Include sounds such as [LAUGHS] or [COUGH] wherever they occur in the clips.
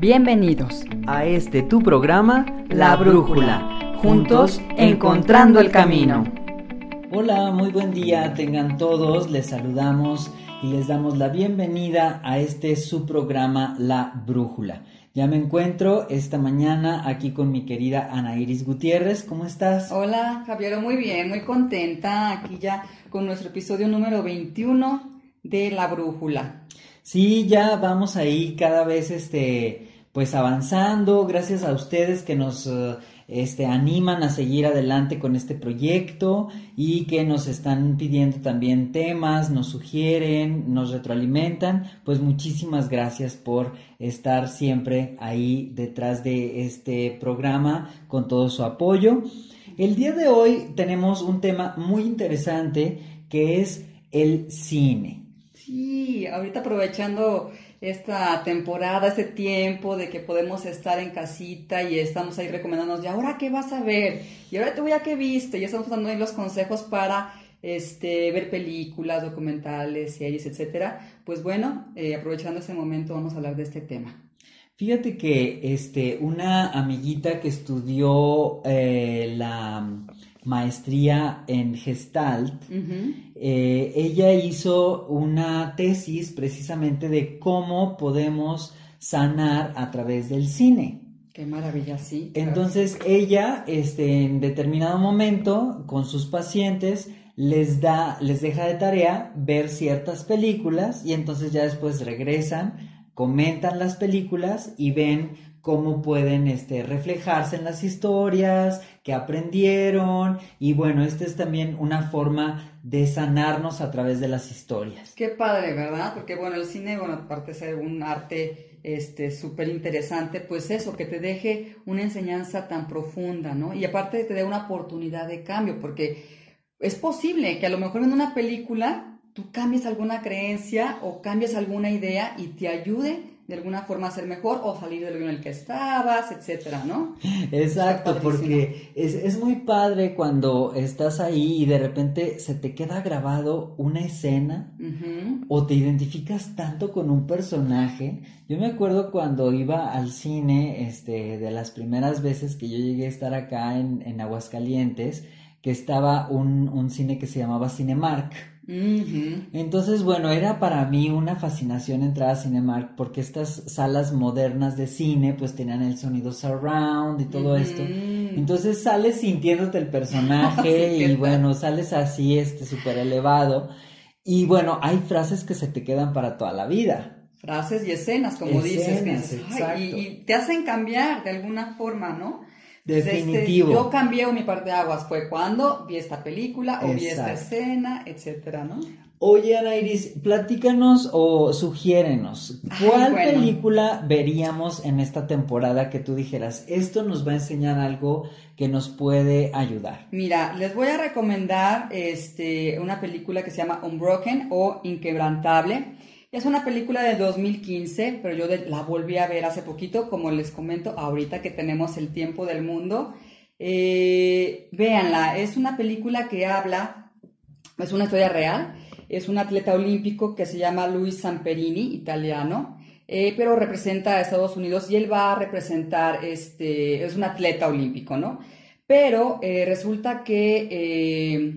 Bienvenidos a este tu programa La Brújula, juntos encontrando el camino. Hola, muy buen día, tengan todos, les saludamos y les damos la bienvenida a este su programa La Brújula. Ya me encuentro esta mañana aquí con mi querida Ana Iris Gutiérrez. ¿Cómo estás? Hola, Javier, muy bien, muy contenta aquí ya con nuestro episodio número 21 de La Brújula. Sí, ya vamos ahí cada vez este pues avanzando, gracias a ustedes que nos eh, este, animan a seguir adelante con este proyecto y que nos están pidiendo también temas, nos sugieren, nos retroalimentan, pues muchísimas gracias por estar siempre ahí detrás de este programa con todo su apoyo. El día de hoy tenemos un tema muy interesante que es el cine. Sí, ahorita aprovechando esta temporada, este tiempo de que podemos estar en casita y estamos ahí recomendándonos, ¿y ahora qué vas a ver? ¿Y ahora tú ya qué viste? Y estamos dando ahí los consejos para este, ver películas, documentales, series, etcétera. Pues bueno, eh, aprovechando este momento vamos a hablar de este tema. Fíjate que este, una amiguita que estudió eh, la maestría en Gestalt, eh, ella hizo una tesis precisamente de cómo podemos sanar a través del cine. Qué maravilla, sí. Entonces ella, este, en determinado momento, con sus pacientes, les da, les deja de tarea ver ciertas películas y entonces ya después regresan, comentan las películas y ven cómo pueden este, reflejarse en las historias, que aprendieron y bueno, esta es también una forma de sanarnos a través de las historias. Qué padre, ¿verdad? Porque bueno, el cine, bueno, aparte de ser un arte este súper interesante, pues eso, que te deje una enseñanza tan profunda, ¿no? Y aparte te dé una oportunidad de cambio, porque es posible que a lo mejor en una película tú cambies alguna creencia o cambies alguna idea y te ayude de alguna forma ser mejor o salir del en el que estabas, etcétera, ¿no? Exacto, porque es, muy padre cuando estás ahí y de repente se te queda grabado una escena o te identificas tanto con un personaje. Yo me acuerdo cuando iba al cine, este, de las primeras veces que yo llegué a estar acá en, en Aguascalientes, que estaba un, un cine que se llamaba Cinemark. Entonces, bueno, era para mí una fascinación entrar a Cinemark porque estas salas modernas de cine pues tenían el sonido surround y todo esto. Entonces sales sintiéndote el [LAUGHS] personaje y bueno, sales así, este, súper elevado. Y bueno, hay frases que se te quedan para toda la vida. Frases y escenas, como dices. y, te hacen cambiar de alguna forma, ¿no? Este, Definitivo. yo cambié mi parte de aguas fue cuando vi esta película o vi esta escena, etcétera, ¿no? Oye, Ana Iris, platícanos o sugiérenos, ¿cuál película veríamos en esta temporada que tú dijeras, esto nos va a enseñar algo que nos puede ayudar? Mira, les voy a recomendar este, una película que se llama Unbroken o Inquebrantable. Es una película de 2015, pero yo la volví a ver hace poquito, como les comento, ahorita que tenemos el tiempo del mundo. Eh, es una película que habla, es una historia real, es un atleta olímpico que se llama Luis Samperini, italiano, eh, pero representa a Estados Unidos y él va a representar, este, es un atleta olímpico, ¿no? Pero eh, resulta que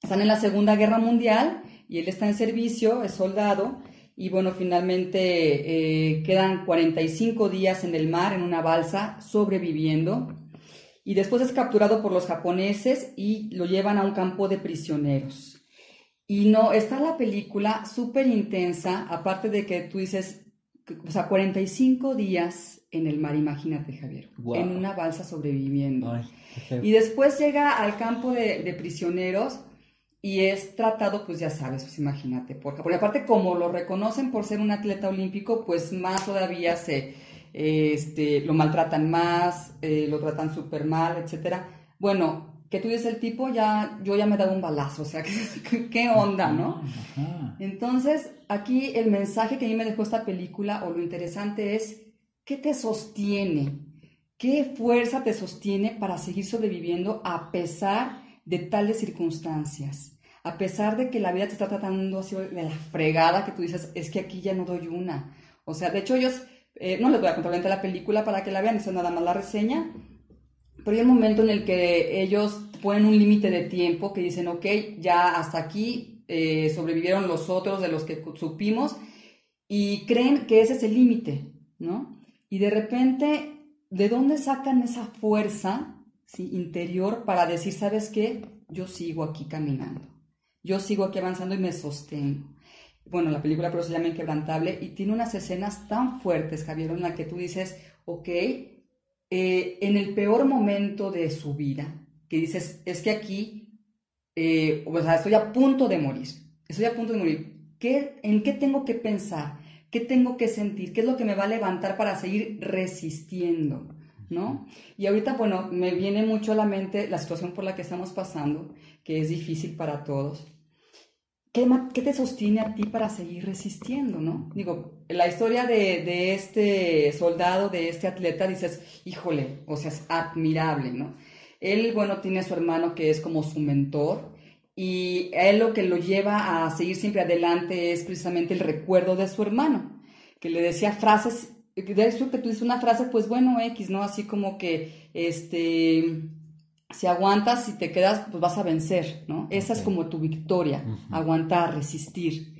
están en la Segunda Guerra Mundial y él está en servicio, es soldado, y bueno, finalmente eh, quedan 45 días en el mar en una balsa sobreviviendo, y después es capturado por los japoneses y lo llevan a un campo de prisioneros. Y no, está la película súper intensa, aparte de que tú dices, o sea, 45 días en el mar, imagínate, Javier, en una balsa sobreviviendo. y después llega al campo de, de prisioneros y es tratado, pues ya sabes, pues imagínate, porque, porque aparte como lo reconocen por ser un atleta olímpico, pues más todavía se, este, lo maltratan más, eh, lo tratan súper mal, etcétera. Bueno, que tú dices el tipo, ya, yo ya me he dado un balazo, o sea, [LAUGHS] ¿qué, onda, no? Entonces, aquí el mensaje que a mí me dejó esta película, o lo interesante es, ¿qué te sostiene? ¿Qué fuerza te sostiene para seguir sobreviviendo a pesar de tales circunstancias. A pesar de que la vida te está tratando así de la fregada que tú dices, es que aquí ya no doy una. O sea, de hecho ellos Eh, no les voy a contar la película para que la vean, eso es nada más la reseña. Pero hay un momento en el que ellos ponen un límite de tiempo que dicen, ok, ya hasta aquí eh, sobrevivieron los otros de los que supimos y creen que ese es el límite, ¿no? Y de repente, ¿de dónde sacan esa fuerza interior para decir, ¿sabes qué? Yo sigo aquí caminando, yo sigo aquí avanzando y me sostengo. Bueno, la película pero se llama Inquebrantable y tiene unas escenas tan fuertes, Javier, en la que tú dices, ok, eh, en el peor momento de su vida, que dices, es que aquí, eh, o sea, estoy a punto de morir, estoy a punto de morir. ¿Qué, ¿En qué tengo que pensar? ¿Qué tengo que sentir? ¿Qué es lo que me va a levantar para seguir resistiendo? ¿No? Y ahorita, bueno, me viene mucho a la mente la situación por la que estamos pasando, que es difícil para todos. ¿Qué, qué te sostiene a ti para seguir resistiendo, no? Digo, la historia de, de, este soldado, de este atleta, dices, híjole, o sea, es admirable, ¿no? Él, bueno, tiene a su hermano que es como su mentor, y él lo que lo lleva a seguir siempre adelante es precisamente el recuerdo de su hermano, que le decía frases, de eso que tú dices una frase, pues bueno, X, ¿no? Así como que, este, si aguantas, si te quedas, pues vas a vencer, ¿no? Esa es como tu victoria, aguantar, resistir.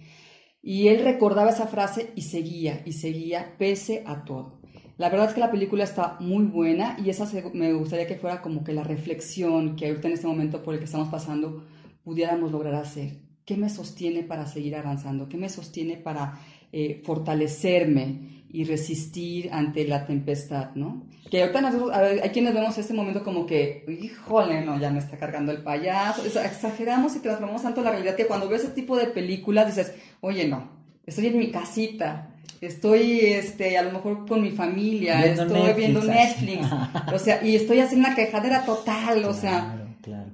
Y él recordaba esa frase y seguía, y seguía, pese a todo. La verdad es que la película está muy buena y esa me gustaría que fuera como que la reflexión que ahorita en este momento por el que estamos pasando, pudiéramos lograr hacer? ¿Qué me sostiene para seguir avanzando? ¿Qué me sostiene para eh, fortalecerme y resistir ante la tempestad, ¿no? Que ahorita nosotros, hay quienes vemos este momento como que, híjole, no, ya me está cargando el payaso. exageramos y transformamos tanto la realidad que cuando ves ese tipo de películas dices, oye, no, estoy en mi casita, estoy este a lo mejor con mi familia, estoy viendo Netflix, [LAUGHS] o sea, y estoy haciendo una quejadera total, o sea,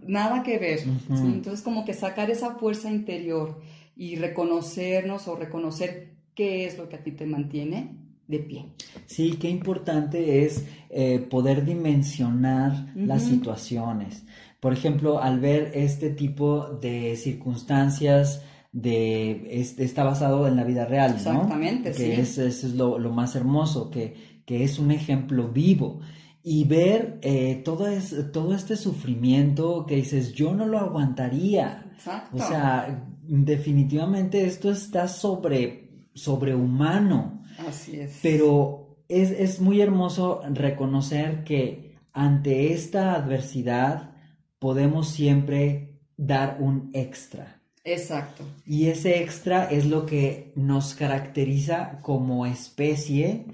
Nada que ver. Entonces, como que sacar esa fuerza interior y reconocernos o reconocer qué es lo que a ti te mantiene de pie. Sí, qué importante es eh, poder dimensionar las situaciones. Por ejemplo, al ver este tipo de circunstancias, de, está basado en la vida real, ¿no? Exactamente, que sí. es, es lo, lo, más hermoso, que, que es un ejemplo vivo y ver eh, todo, es, todo este sufrimiento que dices, yo no lo aguantaría. Exacto. O sea, definitivamente esto está sobre, sobrehumano. Así es. Pero es, es muy hermoso reconocer que ante esta adversidad podemos siempre dar un extra. Exacto. Y ese extra es lo que nos caracteriza como especie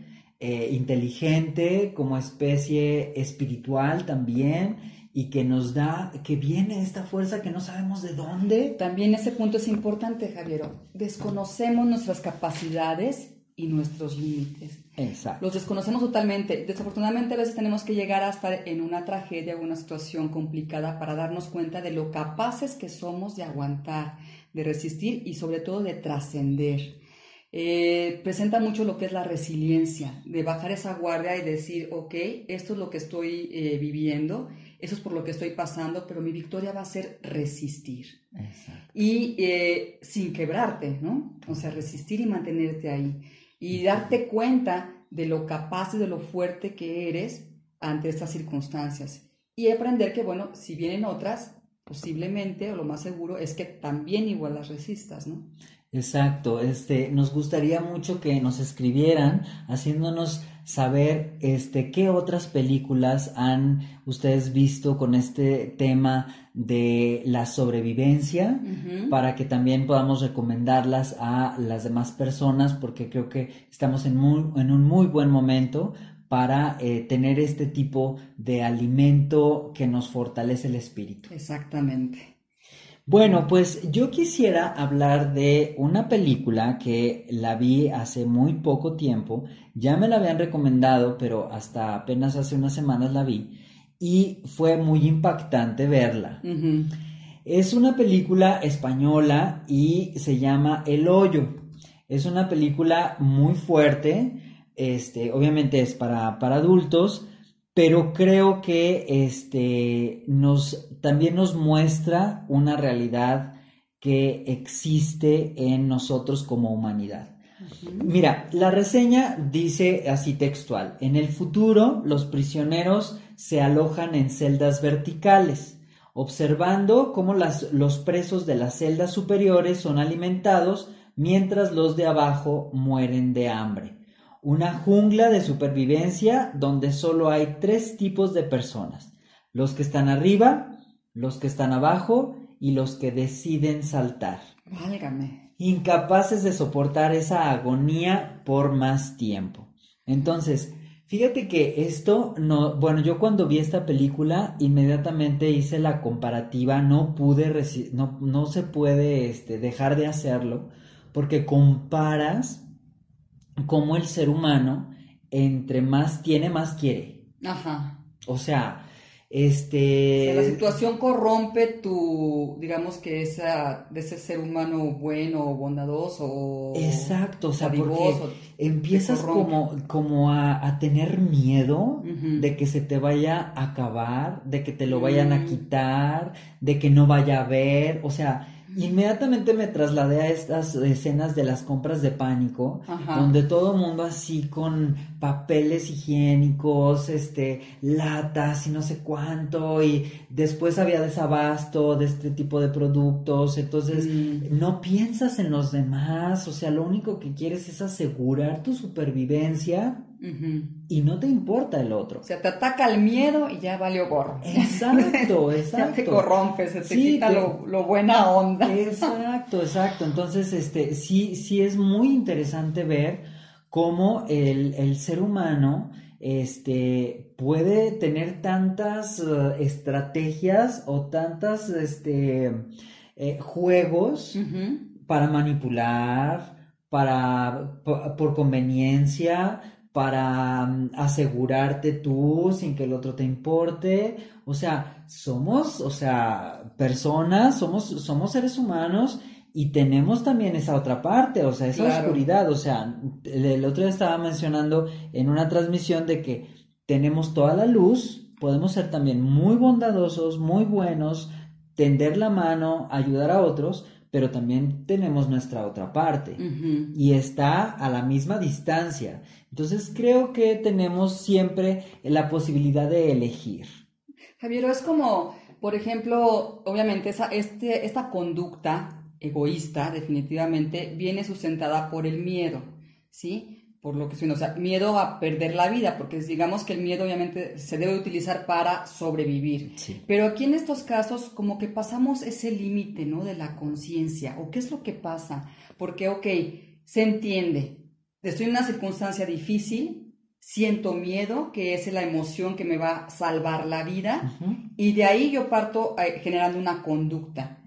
eh, inteligente, como especie espiritual también, y que nos da, que viene esta fuerza que no sabemos de dónde. También ese punto es importante, Javier. Desconocemos nuestras capacidades y nuestros límites. Exacto. Los desconocemos totalmente. Desafortunadamente a veces tenemos que llegar a estar en una tragedia o una situación complicada para darnos cuenta de lo capaces que somos de aguantar, de resistir y sobre todo de trascender. Eh, presenta mucho lo que es la resiliencia, de bajar esa guardia y decir, ok, esto es lo que estoy eh, viviendo, eso es por lo que estoy pasando, pero mi victoria va a ser resistir. Y eh, sin quebrarte, ¿no? O sea, resistir y mantenerte ahí. Y darte cuenta de lo capaz y de lo fuerte que eres ante estas circunstancias. Y aprender que, bueno, si vienen otras, posiblemente, o lo más seguro, es que también igual las resistas, ¿no? Exacto, este, nos gustaría mucho que nos escribieran haciéndonos saber este qué otras películas han ustedes visto con este tema de la sobrevivencia para que también podamos recomendarlas a las demás personas porque creo que estamos en, en un muy buen momento para eh, tener este tipo de alimento que nos fortalece el espíritu. Exactamente. Bueno, pues yo quisiera hablar de una película que la vi hace muy poco tiempo, ya me la habían recomendado, pero hasta apenas hace unas semanas la vi y fue muy impactante verla. Es una película española y se llama El Hoyo. Es una película muy fuerte, este, obviamente es para, para adultos, pero creo que este nos también nos muestra una realidad que existe en nosotros como humanidad. Mira, la reseña dice así textual, en el futuro los prisioneros se alojan en celdas verticales, observando cómo los presos de las celdas superiores son alimentados mientras los de abajo mueren de hambre. Una jungla de supervivencia donde solo hay tres tipos de personas, los que están arriba, los que están abajo y los que deciden saltar. Válgame. Incapaces de soportar esa agonía por más tiempo. Entonces, fíjate que esto no, bueno, yo cuando vi esta película inmediatamente hice la comparativa, no pude, no, no se puede este, dejar de hacerlo, porque comparas cómo el ser humano entre más tiene, más quiere. Ajá. O sea, este... la situación corrompe tu, digamos que esa, de ese ser humano bueno, bondadoso. Exacto, o sea, porque empiezas como, como a, tener miedo de que se te vaya a acabar, de que te lo vayan a mm. quitar, de que no vaya a ver, o sea, Inmediatamente me trasladé a estas escenas de las compras de pánico, donde todo el mundo así con papeles higiénicos, este, latas y no sé cuánto, y después había desabasto de este tipo de productos, entonces mm. no piensas en los demás, o sea, lo único que quieres es asegurar tu supervivencia y no te importa el otro. O sea, te ataca el miedo y ya valió gorro. Exacto, exacto. [LAUGHS] ya te corrompes, se te quita Lo, buena onda. Exacto, exacto. Entonces, este, sí, sí es muy interesante ver cómo el, ser humano este, puede tener tantas eh, estrategias o tantas este, eh, juegos para manipular, para, por conveniencia, para mm, asegurarte tú sin que el otro te importe. O sea, somos, o sea, personas, somos, somos seres humanos y tenemos también esa otra parte, o sea, esa oscuridad. O sea, el, otro día estaba mencionando en una transmisión de que tenemos toda la luz, podemos ser también muy bondadosos, muy buenos, tender la mano, ayudar a otros, pero también tenemos nuestra otra parte y está a la misma distancia. Entonces creo que tenemos siempre la posibilidad de elegir. Javier, es como, por ejemplo, obviamente esa, este, esta conducta egoísta definitivamente viene sustentada por el miedo, ¿sí? Por lo que suena, o sea, miedo a perder la vida, porque digamos que el miedo obviamente se debe utilizar para sobrevivir. Pero aquí en estos casos como que pasamos ese límite, ¿no? De la conciencia, o qué es lo que pasa, porque, ok, se entiende, estoy en una circunstancia difícil, siento miedo, que es la emoción que me va a salvar la vida, y de ahí yo parto eh, generando una conducta.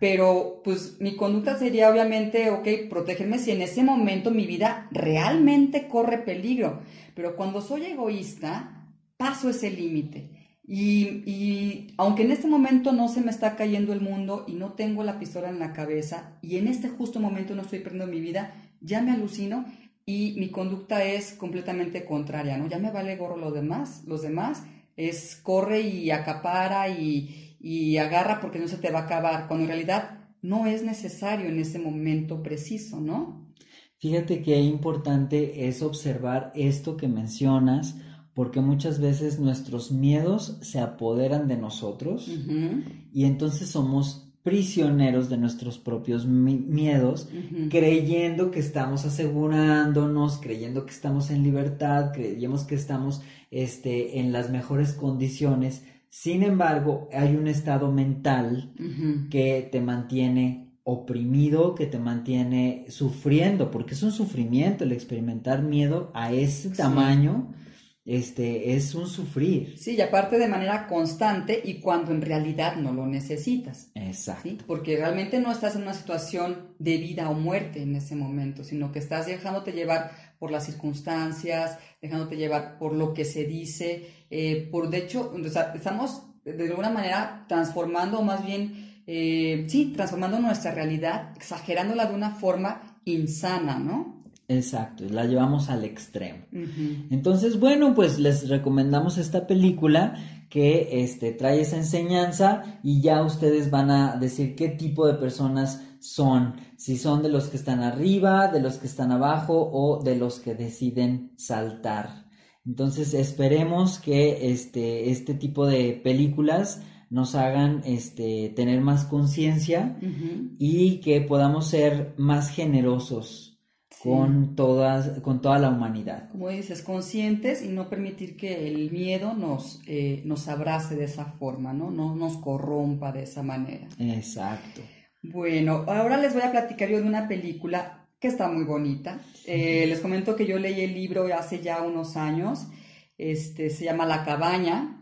Pero pues mi conducta sería obviamente, ok, protegerme si en ese momento mi vida realmente corre peligro. Pero cuando soy egoísta, paso ese límite. Y, y, aunque en este momento no se me está cayendo el mundo y no tengo la pistola en la cabeza y en este justo momento no estoy perdiendo mi vida, ya me alucino y mi conducta es completamente contraria, ¿no? Ya me vale gorro lo demás, los demás es corre y acapara y, y agarra porque no se te va a acabar, cuando en realidad no es necesario en ese momento preciso, ¿no? Fíjate que importante es observar esto que mencionas, porque muchas veces nuestros miedos se apoderan de nosotros y entonces somos prisioneros de nuestros propios miedos, creyendo que estamos asegurándonos, creyendo que estamos en libertad, creyendo que estamos este, en las mejores condiciones. Sin embargo, hay un estado mental que te mantiene oprimido, que te mantiene sufriendo, porque es un sufrimiento el experimentar miedo a ese tamaño. Este es un sufrir. Sí, y aparte de manera constante y cuando en realidad no lo necesitas. Exacto. Porque realmente no estás en una situación de vida o muerte en ese momento, sino que estás dejándote llevar por las circunstancias, dejándote llevar por lo que se dice, eh, por de hecho, estamos de alguna manera transformando, más bien, eh, sí, transformando nuestra realidad, exagerándola de una forma insana, ¿no? Exacto, la llevamos al extremo. Entonces, bueno, pues les recomendamos esta película que este, trae esa enseñanza y ya ustedes van a decir qué tipo de personas son, si son de los que están arriba, de los que están abajo o de los que deciden saltar. Entonces esperemos que este, este tipo de películas nos hagan este, tener más conciencia y que podamos ser más generosos con, todas, con toda la humanidad. Como dices, conscientes y no permitir que el miedo nos, eh, nos abrace de esa forma, ¿no? No nos corrompa de esa manera. Exacto. Bueno, ahora les voy a platicar yo de una película que está muy bonita. Eh, les comento que yo leí el libro hace ya unos años. Este, se llama La cabaña.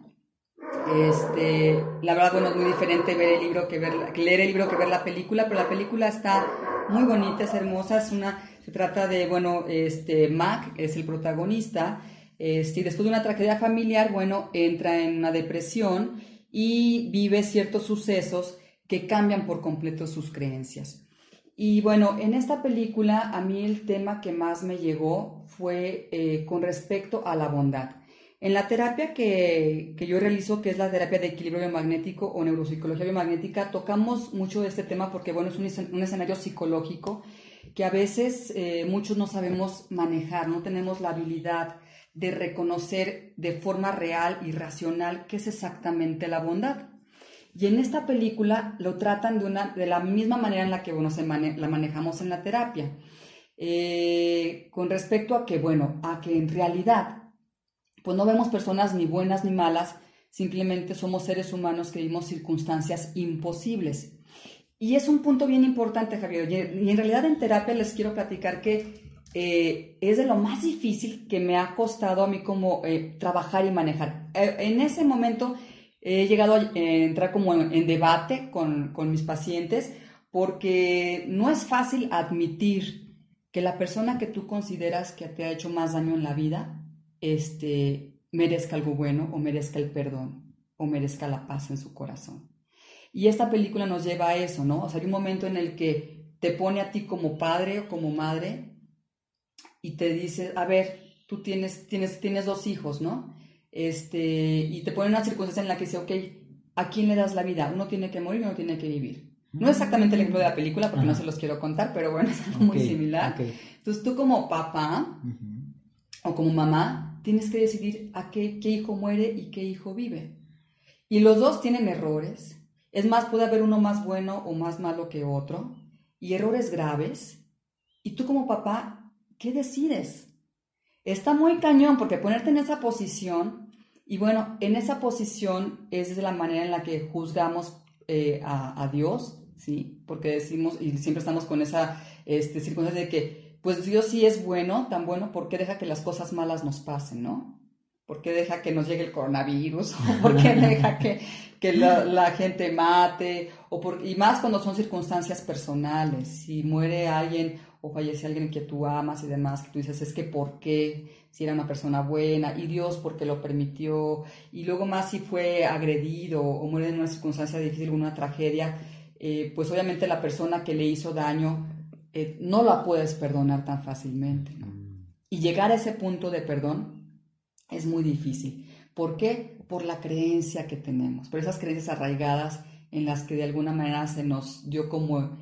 Este, la verdad, bueno, es muy diferente ver el libro que ver, leer el libro que ver la película, pero la película está muy bonita, es hermosa, es una se trata de, bueno, este, Mac es el protagonista, y después de una tragedia familiar, bueno, entra en una depresión y vive ciertos sucesos que cambian por completo sus creencias. Y bueno, en esta película a mí el tema que más me llegó fue eh, con respecto a la bondad. En la terapia que, que, yo realizo, que es la terapia de equilibrio biomagnético o neuropsicología biomagnética, tocamos mucho este tema porque, bueno, es un escenario psicológico que a veces eh, muchos no sabemos manejar, no tenemos la habilidad de reconocer de forma real y racional qué es exactamente la bondad. Y en esta película lo tratan de, una, de la misma manera en la que bueno, se la manejamos en la terapia. Eh, con respecto a que, bueno, a que en realidad, pues no vemos personas ni buenas ni malas, simplemente somos seres humanos que vivimos circunstancias imposibles. Y es un punto bien importante, Javier. Y en realidad en terapia les quiero platicar que eh, es de lo más difícil que me ha costado a mí como eh, trabajar y manejar. Eh, en ese momento he llegado a entrar como en, debate con, con, mis pacientes porque no es fácil admitir que la persona que tú consideras que te ha hecho más daño en la vida este, merezca algo bueno o merezca el perdón o merezca la paz en su corazón. Y esta película nos lleva a eso, ¿no? O sea, hay un momento en el que te pone a ti como padre o como madre y te dice, a ver, tú tienes, tienes, tienes dos hijos, ¿no? Este, y te pone una circunstancia en la que dice, ok, ¿a quién le das la vida? Uno tiene que morir y uno tiene que vivir. No exactamente el ejemplo de la película porque no se los quiero contar, pero bueno, es algo muy similar. Entonces tú como papá o como mamá tienes que decidir a qué, qué hijo muere y qué hijo vive. Y los dos tienen errores, es más, puede haber uno más bueno o más malo que otro y errores graves. Y tú como papá, ¿qué decides? Está muy cañón porque ponerte en esa posición, y bueno, en esa posición es la manera en la que juzgamos eh, a, Dios, ¿sí? Porque decimos, y siempre estamos con esa este, circunstancia de que, pues Dios sí es bueno, tan bueno, ¿por qué deja que las cosas malas nos pasen, no? ¿Por qué deja que nos llegue el coronavirus? [LAUGHS] ¿Por qué deja que, que la, gente mate, o por, y más cuando son circunstancias personales, si muere alguien o fallece alguien que tú amas y demás, que tú dices, es que ¿por qué? Si era una persona buena, y Dios porque lo permitió, y luego más si fue agredido o muere en una circunstancia difícil, una tragedia, eh, pues obviamente la persona que le hizo daño eh, no la puedes perdonar tan fácilmente. Mm. Y llegar a ese punto de perdón es muy difícil. ¿Por qué? Por la creencia que tenemos, por esas creencias arraigadas en las que de alguna manera se nos dio como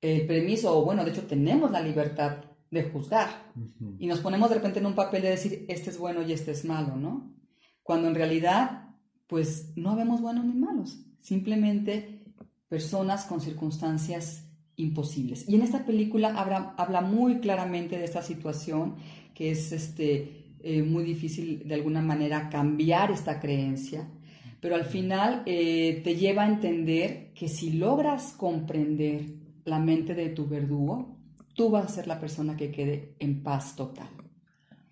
el permiso, o bueno, de hecho tenemos la libertad de juzgar y nos ponemos de repente en un papel de decir, este es bueno y este es malo, ¿no? Cuando en realidad, pues no vemos buenos ni malos, simplemente personas con circunstancias imposibles. Y en esta película habla, habla muy claramente de esta situación que es este eh, muy difícil de alguna manera cambiar esta creencia, pero al final eh, te lleva a entender que si logras comprender la mente de tu verdugo, tú vas a ser la persona que quede en paz total.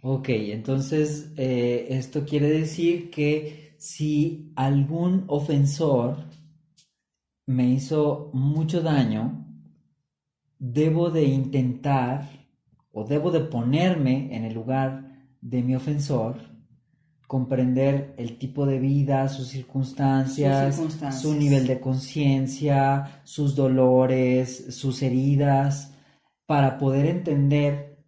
Ok, entonces eh, esto quiere decir que si algún ofensor me hizo mucho daño, debo de intentar o debo de ponerme en el lugar de mi ofensor, comprender el tipo de vida, sus circunstancias, su nivel de conciencia, sus dolores, sus heridas, para poder entender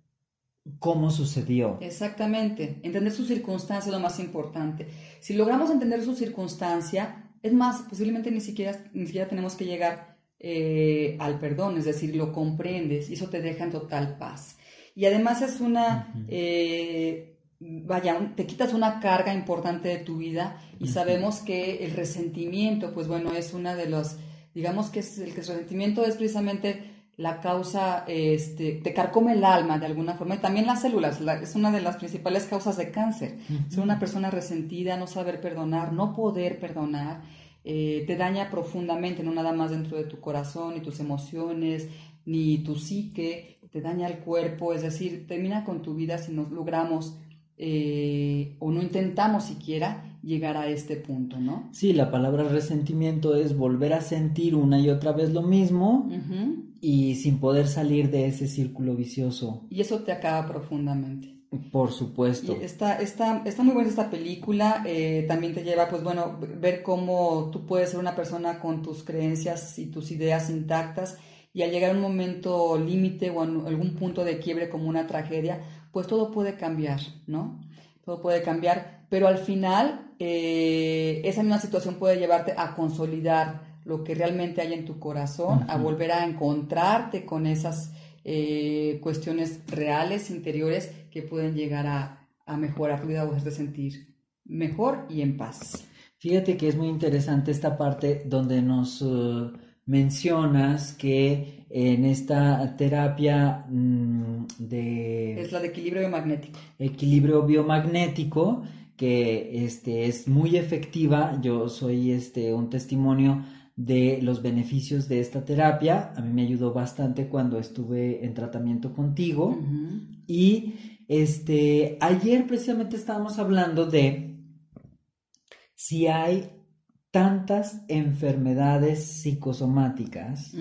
cómo sucedió. Exactamente, entender su circunstancia es lo más importante. Si logramos entender su circunstancia, es más, posiblemente ni siquiera, ni siquiera tenemos que llegar eh, al perdón, es decir, lo comprendes y eso te deja en total paz. Y además es una, eh, vaya, te quitas una carga importante de tu vida y sabemos que el resentimiento, pues bueno, es una de los, digamos que es, el, resentimiento es precisamente la causa, este, te carcome el alma de alguna forma y también las células, es una de las principales causas de cáncer. Ser una persona resentida, no saber perdonar, no poder perdonar, eh, te daña profundamente, no nada más dentro de tu corazón, ni tus emociones, ni tu psique, te daña el cuerpo, es decir, termina con tu vida si nos logramos eh, o no intentamos siquiera llegar a este punto, ¿no? Sí, la palabra resentimiento es volver a sentir una y otra vez lo mismo y sin poder salir de ese círculo vicioso. Y eso te acaba profundamente. Por supuesto. está, está, está muy buena esta película, eh, también te lleva, pues bueno, ver cómo tú puedes ser una persona con tus creencias y tus ideas intactas y al llegar a un momento límite o a algún punto de quiebre como una tragedia, pues todo puede cambiar, ¿no? Todo puede cambiar, pero al final eh, esa misma situación puede llevarte a consolidar lo que realmente hay en tu corazón, a volver a encontrarte con esas eh, cuestiones reales, interiores, que pueden llegar a, a mejorar tu vida o hacerte sentir mejor y en paz. Fíjate que es muy interesante esta parte donde nos uh, mencionas que en esta terapia mm, de... Es la de equilibrio biomagnético. Equilibrio biomagnético, que este, es muy efectiva. Yo soy este, un testimonio de los beneficios de esta terapia. A mí me ayudó bastante cuando estuve en tratamiento contigo. Y este, ayer precisamente estábamos hablando de si hay tantas enfermedades psicosomáticas.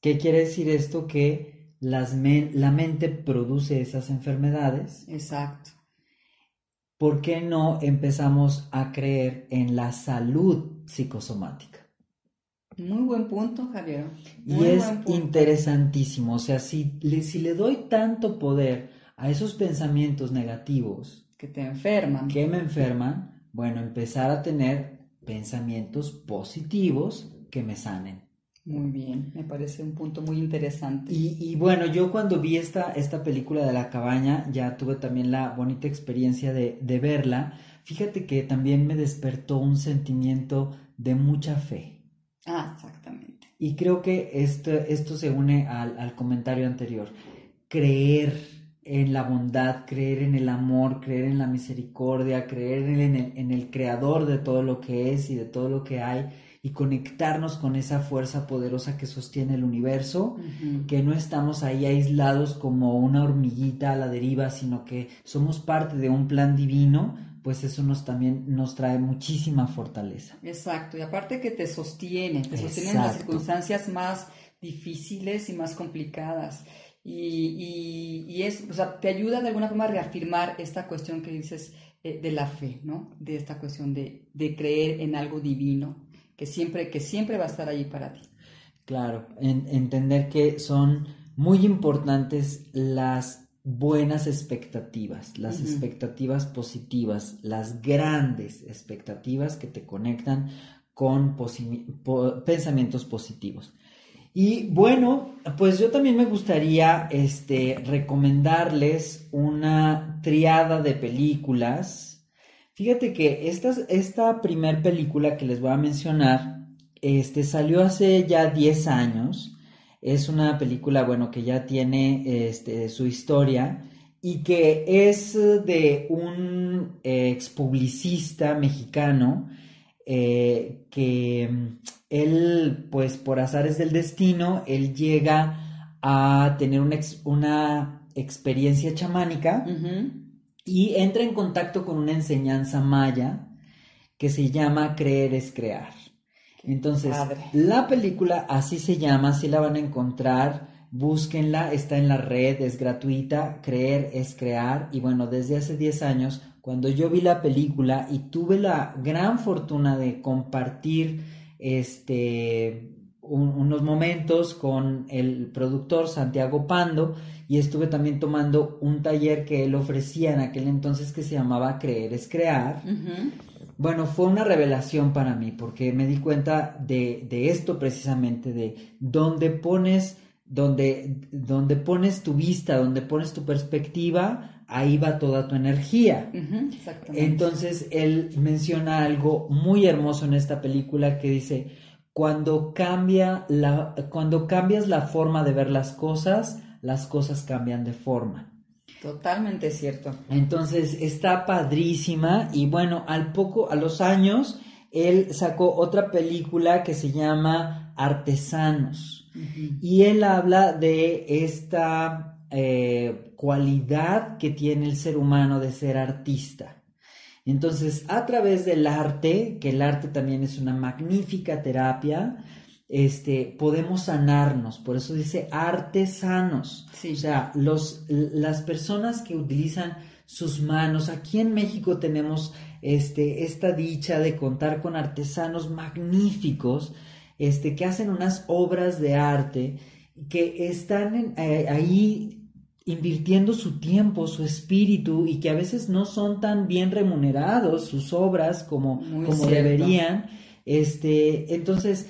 ¿Qué quiere decir esto? Que las la mente produce esas enfermedades. Exacto. ¿Por qué no empezamos a creer en la salud psicosomática? Muy buen punto, Javier. y es interesantísimo. O sea, si le, si le doy tanto poder a esos pensamientos negativos. Que te enferman. Que me enferman, bueno, empezar a tener pensamientos positivos que me sanen. Muy bien, me parece un punto muy interesante. Y, bueno, yo cuando vi esta, esta película de la cabaña, ya tuve también la bonita experiencia de, verla. Fíjate que también me despertó un sentimiento de mucha fe. Ah, exactamente. Y creo que esto, esto se une al, al comentario anterior. Creer en la bondad, creer en el amor, creer en la misericordia, creer en el, en el creador de todo lo que es y de todo lo que hay y conectarnos con esa fuerza poderosa que sostiene el universo, que no estamos ahí aislados como una hormiguita a la deriva, sino que somos parte de un plan divino, pues eso nos también nos trae muchísima fortaleza. Exacto, y aparte que te sostiene, te sostiene en las circunstancias más difíciles y más complicadas. Y, y, es, o sea, te ayuda de alguna forma a reafirmar esta cuestión que dices eh, de la fe, ¿no? De esta cuestión de, de creer en algo divino que siempre, que siempre va a estar allí para ti. Claro, entender que son muy importantes las buenas expectativas, las expectativas positivas, las grandes expectativas que te conectan con pensamientos positivos. Y bueno, pues yo también me gustaría este, recomendarles una triada de películas Fíjate que esta, esta primer película que les voy a mencionar este, salió hace ya 10 años. Es una película, bueno, que ya tiene este, su historia y que es de un ex publicista mexicano eh, que él, pues por azares del destino, él llega a tener una, una experiencia chamánica y entra en contacto con una enseñanza maya que se llama Creer es Crear. Entonces, la película así se llama, así la van a encontrar, búsquenla, está en la red, es gratuita, Creer es Crear. Y bueno, desde hace 10 años, cuando yo vi la película y tuve la gran fortuna de compartir este unos momentos con el productor Santiago Pando y estuve también tomando un taller que él ofrecía en aquel entonces que se llamaba Creer es Crear. Bueno, fue una revelación para mí porque me di cuenta de, esto precisamente, de dónde pones, donde, donde pones tu vista, donde pones tu perspectiva, ahí va toda tu energía. Entonces, él menciona algo muy hermoso en esta película que dice, cuando, cambia la, cuando cambias la forma de ver las cosas, las cosas cambian de forma. Totalmente cierto. Entonces está padrísima y bueno, al poco, a los años, él sacó otra película que se llama Artesanos y él habla de esta eh, cualidad que tiene el ser humano de ser artista. Entonces, a través del arte, que el arte también es una magnífica terapia, este, podemos sanarnos, por eso dice artesanos. O sea, los, las personas que utilizan sus manos, aquí en México tenemos este, esta dicha de contar con artesanos magníficos, este, que hacen unas obras de arte, que están eh, ahí invirtiendo su tiempo, su espíritu y que a veces no son tan bien remunerados sus obras como, como deberían. Este, entonces,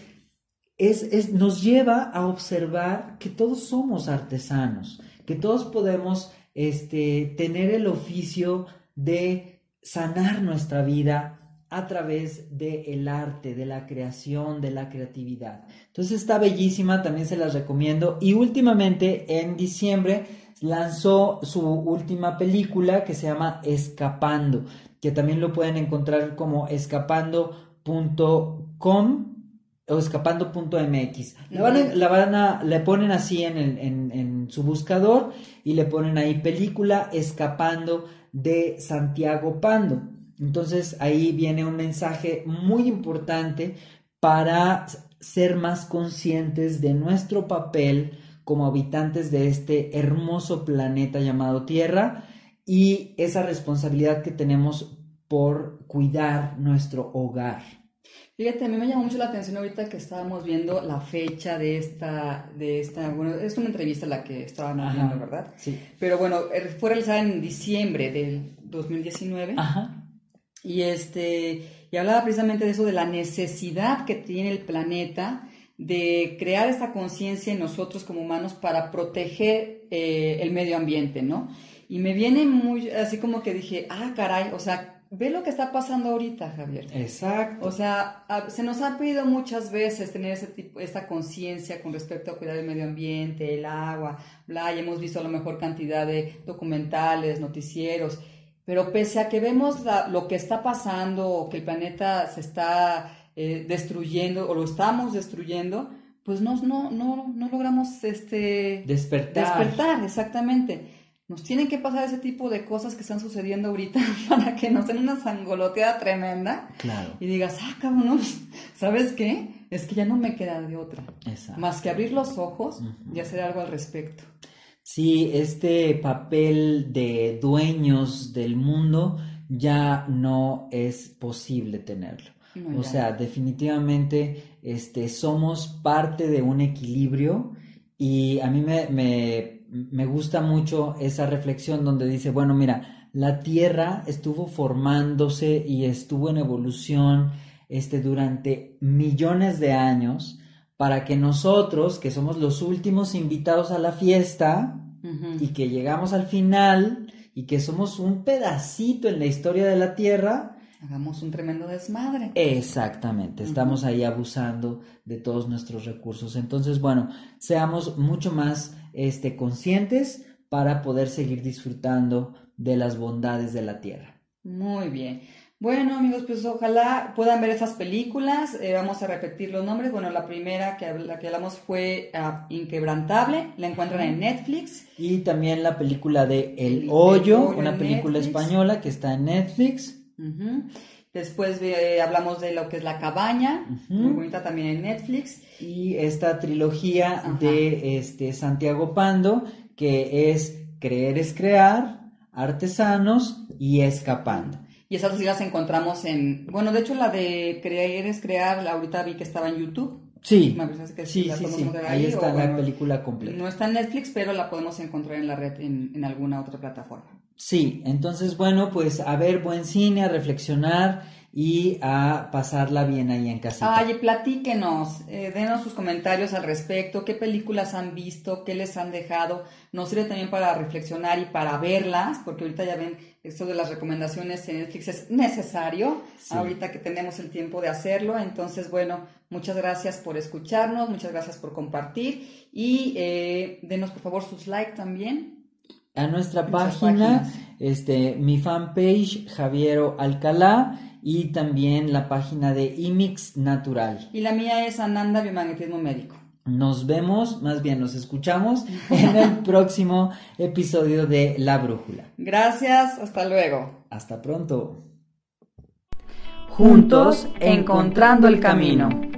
es, nos lleva a observar que todos somos artesanos, que todos podemos este, tener el oficio de sanar nuestra vida a través del arte, de la creación, de la creatividad. Entonces está bellísima, también se las recomiendo. Y últimamente, en diciembre, lanzó su última película que se llama Escapando, que también lo pueden encontrar como escapando.com o escapando.mx. La van, la van a, le ponen así en, en, su buscador y le ponen ahí película Escapando de Santiago Pando. Entonces ahí viene un mensaje muy importante para ser más conscientes de nuestro papel como habitantes de este hermoso planeta llamado Tierra y esa responsabilidad que tenemos por cuidar nuestro hogar. Fíjate, a mí me llamó mucho la atención ahorita que estábamos viendo la fecha de esta, de esta, bueno, es una entrevista la que estábamos viendo, ¿verdad? Sí. Pero bueno, er, fue realizada en diciembre del 2019. Ajá. Y este, y hablaba precisamente de eso, de la necesidad que tiene el planeta de crear esta conciencia en nosotros como humanos para proteger eh, el medio ambiente, ¿no? Y me viene muy, así como que dije, ah, caray, o sea, Ve lo que está pasando ahorita, Javier. Exacto. O sea, se nos ha pedido muchas veces tener ese tipo, esta conciencia con respecto a cuidar el medio ambiente, el agua, bla, y hemos visto a lo mejor cantidad de documentales, noticieros, pero pese a que vemos lo que está pasando o que el planeta se está eh, destruyendo o lo estamos destruyendo, pues no, no, no, no logramos este, despertar. Despertar, exactamente. Nos tienen que pasar ese tipo de cosas que están sucediendo ahorita [LAUGHS] para que nos den una sangoloteada tremenda. Claro. Y digas, ah, cabrón, ¿sabes qué? Es que ya no me queda de otra. Exacto. Más que abrir los ojos y hacer algo al respecto. Sí, este papel de dueños del mundo ya no es posible tenerlo. O sea, definitivamente este, somos parte de un equilibrio y a mí me, me me gusta mucho esa reflexión donde dice, bueno, mira, la Tierra estuvo formándose y estuvo en evolución este, durante millones de años para que nosotros, que somos los últimos invitados a la fiesta y que llegamos al final y que somos un pedacito en la historia de la Tierra, hagamos un tremendo desmadre. Exactamente, estamos ahí abusando de todos nuestros recursos. Entonces, bueno, seamos mucho más este, conscientes para poder seguir disfrutando de las bondades de la tierra. Muy bien. Bueno, amigos, pues ojalá puedan ver esas películas. Eh, vamos a repetir los nombres. Bueno, la primera que, la que hablamos fue ah, Inquebrantable. La encuentran en Netflix. Y también la película de El, Hoyo, una película española que está en Netflix. Después eh, hablamos de lo que es La Cabaña, muy bonita también en Netflix. Y esta trilogía de este, Santiago Pando, que es Creer es Crear, Artesanos y Escapando. Y esas sí las encontramos en, bueno, de hecho la de Creer es Crear, la ahorita vi que estaba en YouTube. Sí, sí, sí, ahí, está la película completa. No está en Netflix, pero la podemos encontrar en la red en alguna otra plataforma. Sí, entonces bueno, pues a ver buen cine, a reflexionar y a pasarla bien ahí en casita. Ay, platíquenos, eh, denos sus comentarios al respecto, qué películas han visto, qué les han dejado, nos sirve también para reflexionar y para verlas, porque ahorita ya ven, esto de las recomendaciones en Netflix es necesario, ahorita que tenemos el tiempo de hacerlo, entonces bueno, muchas gracias por escucharnos, muchas gracias por compartir y eh, denos por favor sus likes también a nuestra página, este, mi fanpage Javiero Alcalá y también la página de IMIX Natural. Y la mía es Ananda Biomagnetismo Médico. Nos vemos, más bien nos escuchamos [LAUGHS] en el próximo episodio de La Brújula. Gracias, hasta luego. Hasta pronto. Juntos, encontrando el camino.